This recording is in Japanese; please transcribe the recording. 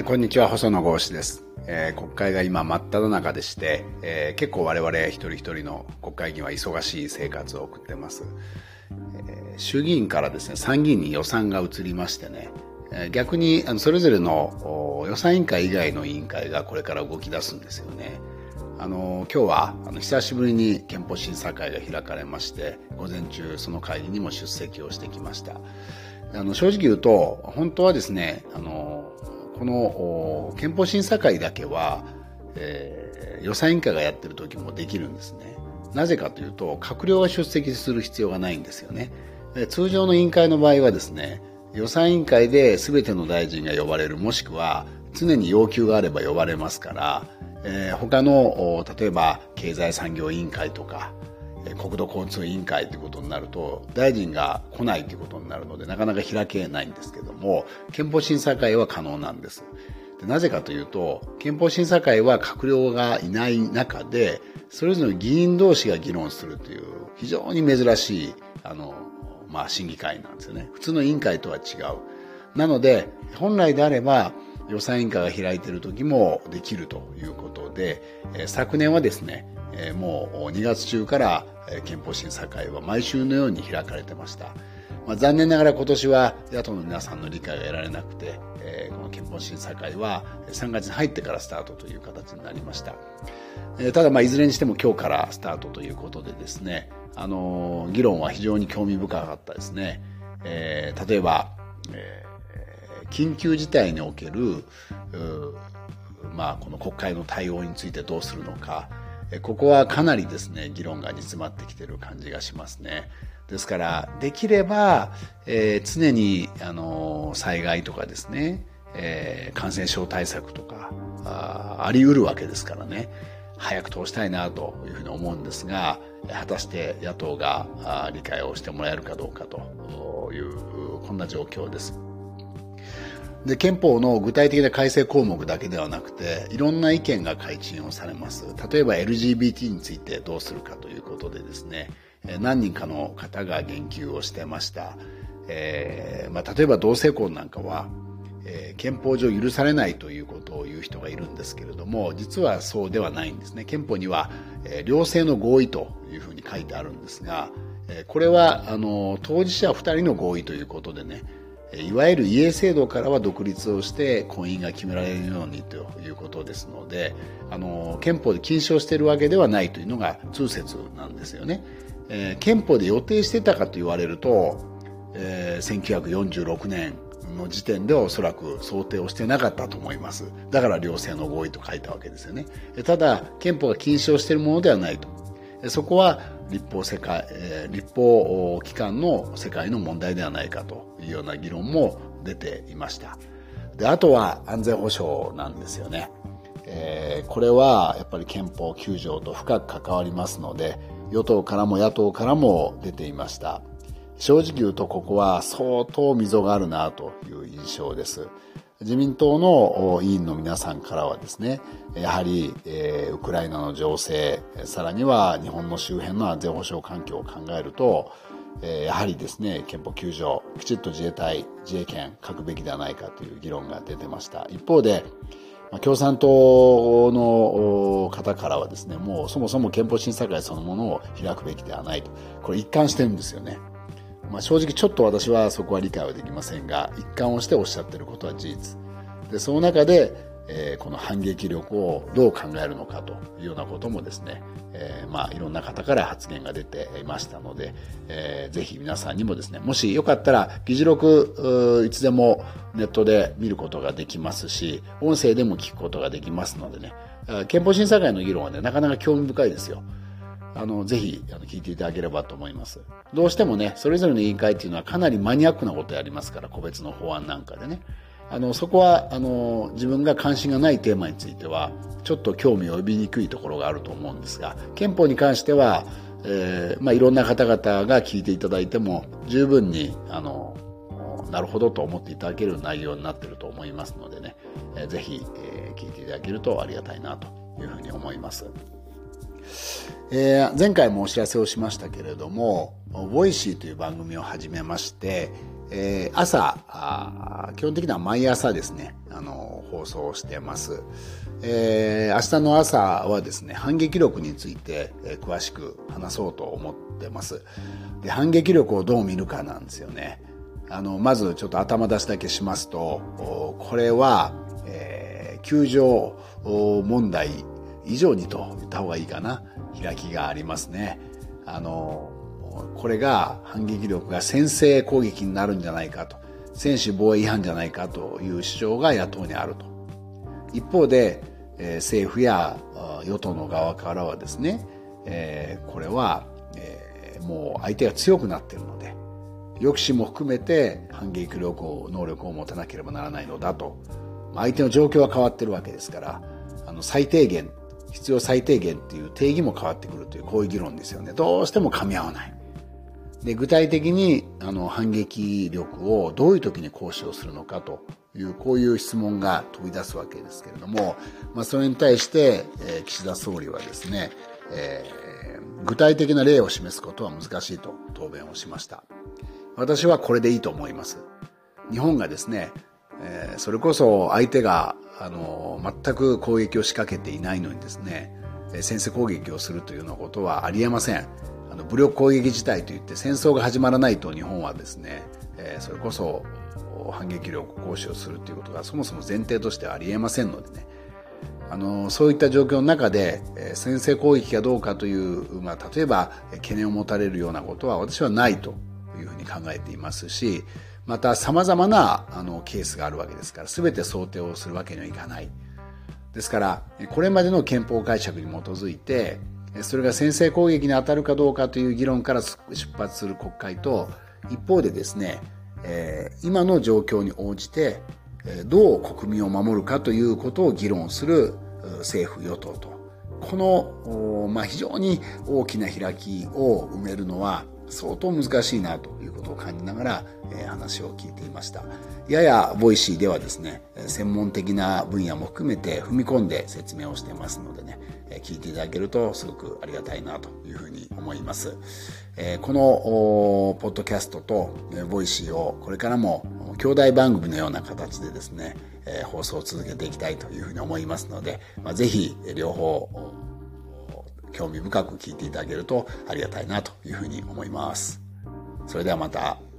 えこんにちは。細野豪志です、えー、国会が今真っ只中でして、えー、結構我々一人一人の国会議員は忙しい生活を送ってます、えー、衆議院からですね参議院に予算が移りましてねえ逆にあのそれぞれの予算委員会以外の委員会がこれから動き出すんですよね。あの今日はあの久しぶりに憲法審査会が開かれまして午前中その会議にも出席をしてきました。あの正直言うと本当はですねあのこの憲法審査会だけは、えー、予算委員会がやってる時もできるんですね。なぜかというと閣僚が出席する必要がないんですよね。通常の委員会の場合はですね予算委員会で全ての大臣が呼ばれるもしくは常に要求があれば呼ばれますから、えー、他の例えば経済産業委員会とか国土交通委員会ということになると大臣が来ないということになるのでなかなか開けないんですけども憲法審査会は可能なんです。でなぜかというと憲法審査会は閣僚がいない中でそれぞれの議員同士が議論するという非常に珍しいあの、まあ、審議会なんですよね。普通の委員会とは違う。なので本来であれば予算委員会が開いている時もできるということで、え昨年はですねえもう2月中から憲法審査会は毎週のように開かれてました。まあ、残念ながら今年は野党の皆さんの理解が得られなくて、え、この憲法審査会は3月に入ってからスタートという形になりました。え、ただまあいずれにしても今日からスタートということでですね、あの、議論は非常に興味深かったですね。えー、例えば、えー、緊急事態における、まあ、この国会の対応についてどうするのか、ここはかなりですね、議論が煮詰まってきてる感じがしますね。ですから、できれば、えー、常に、あの、災害とかですね、えー、感染症対策とか、ああり得るわけですからね、早く通したいなというふうに思うんですが、果たして野党が理解をしてもらえるかどうかという、こんな状況です。で憲法の具体的な改正項目だけではなくていろんな意見が開陳をされます。例えば LGBT についてどうするかということでですね何人かの方が言及をしてました、えーまあ、例えば同性婚なんかは、えー、憲法上許されないということを言う人がいるんですけれども実はそうではないんですね。憲法には、えー、両性の合意というふうに書いてあるんですが、え、これはあの当事者2人の合意ということでねいわゆる家制度からは独立をして婚姻が決められるようにということですのであの憲法で禁止をしているわけではないというのが通説なんですよね、えー、憲法で予定してたかと言われると、えー、1946年の時点ではおそらく想定をしてなかったと思います。だから両性の合意と書いたわけですよね。ただ憲法が禁止をしているものではないと。そこは立法世界、立法機関の世界の問題ではないかと。いうような議論も出ていました。で、あとは安全保障なんですよね。えー、これはやっぱり憲法9条と深く関わりますので、与党からも野党からも出ていました。正直言うとここは相当溝があるなという印象です。自民党の委員の皆さんからはですね、やはり、えー、ウクライナの情勢、さらには日本の周辺の安全保障環境を考えると、えー、やはりですね、憲法9条、きちっと自衛隊、自衛権書くべきではないかという議論が出てました。一方で、共産党の方からはですね、もうそもそも憲法審査会そのものを開くべきではないと。これ一貫してるんですよね。まあ、正直ちょっと私はそこは理解はできませんが一貫をしておっしゃってることは事実でその中で、この反撃力をどう考えるのかというようなこともですね、え、まあいろんな方から発言が出ていましたので、えー、ぜひ皆さんにもですねもしよかったら議事録いつでもネットで見ることができますし音声でも聞くことができますのでね憲法審査会の議論はねなかなか興味深いですよ。あの、ぜひ、聞いていただければと思います。どうしてもね、それぞれの委員会っていうのはかなりマニアックなことやりますから、個別の法案なんかでね。あの、そこは、あの、自分が関心がないテーマについては、ちょっと興味を呼びにくいところがあると思うんですが、憲法に関しては、えー、まあ、いろんな方々が聞いていただいても、十分に、あの、なるほどと思っていただける内容になっていると思いますのでね、えー、ぜひ、えー、聞いていただけるとありがたいなというふうに思います。えー、前回もお知らせをしましたけれども、 Voicy という番組を始めまして、えー、朝基本的には毎朝ですね、あの、放送してます。えー、明日の朝はですね、反撃力について、えー、詳しく話そうと思ってます。で、反撃力をどう見るかなんですよね。あの、まずちょっと頭出しだけしますと、これは、えー、球場問題以上にと言った方がいいかな、開きがありますね。あの、これが反撃力が先制攻撃になるんじゃないかと、専守防衛違反じゃないかという主張が野党にあると。一方で、えー、政府や与党の側からはですね、えー、これは、えー、もう相手が強くなっているので、抑止も含めて反撃力を、能力を持たなければならないのだと。相手の状況は変わってるわけですから、あの、最低限、必要最低限っていう定義も変わってくるという、こういう議論ですよね。どうしても噛み合わない。で、具体的に、あの、反撃力をどういう時に行使をするのかという、こういう質問が飛び出すわけですけれども、まあ、それに対して、えー、岸田総理はですね、えー、具体的な例を示すことは難しいと答弁をしました。私はこれでいいと思います。日本がですね、えー、それこそ相手が、あの、全く攻撃を仕掛けていないのにですね、先制攻撃をするというようなことはありえません。あの武力攻撃事態といって戦争が始まらないと日本はですね、えー、それこそ反撃力行使をするということがそもそも前提としてはありえませんのでね、あのそういった状況の中で、えー、先制攻撃がどうかという、まあ、例えば懸念を持たれるようなことは私はないというふうに考えていますし、また様々なあのケースがあるわけですから、全て想定をするわけにはいかない。ですから、これまでの憲法解釈に基づいて、それが先制攻撃に当たるかどうかという議論から出発する国会と、一方でですね、えー、今の状況に応じて、どう国民を守るかということを議論する政府与党と、この、まあ、非常に大きな開きを埋めるのは相当難しいなということを感じながら、え、話を聞いていました。やや Voicy ではですね、専門的な分野も含めて踏み込んで説明をしてますのでね、聞いていただけるとすごくありがたいなというふうに思います。このポッドキャストと Voicy をこれからも兄弟番組のような形でですね、放送を続けていきたいというふうに思いますので、まあ、ぜひ両方興味深く聞いていただけるとありがたいなというふうに思います。それではまた。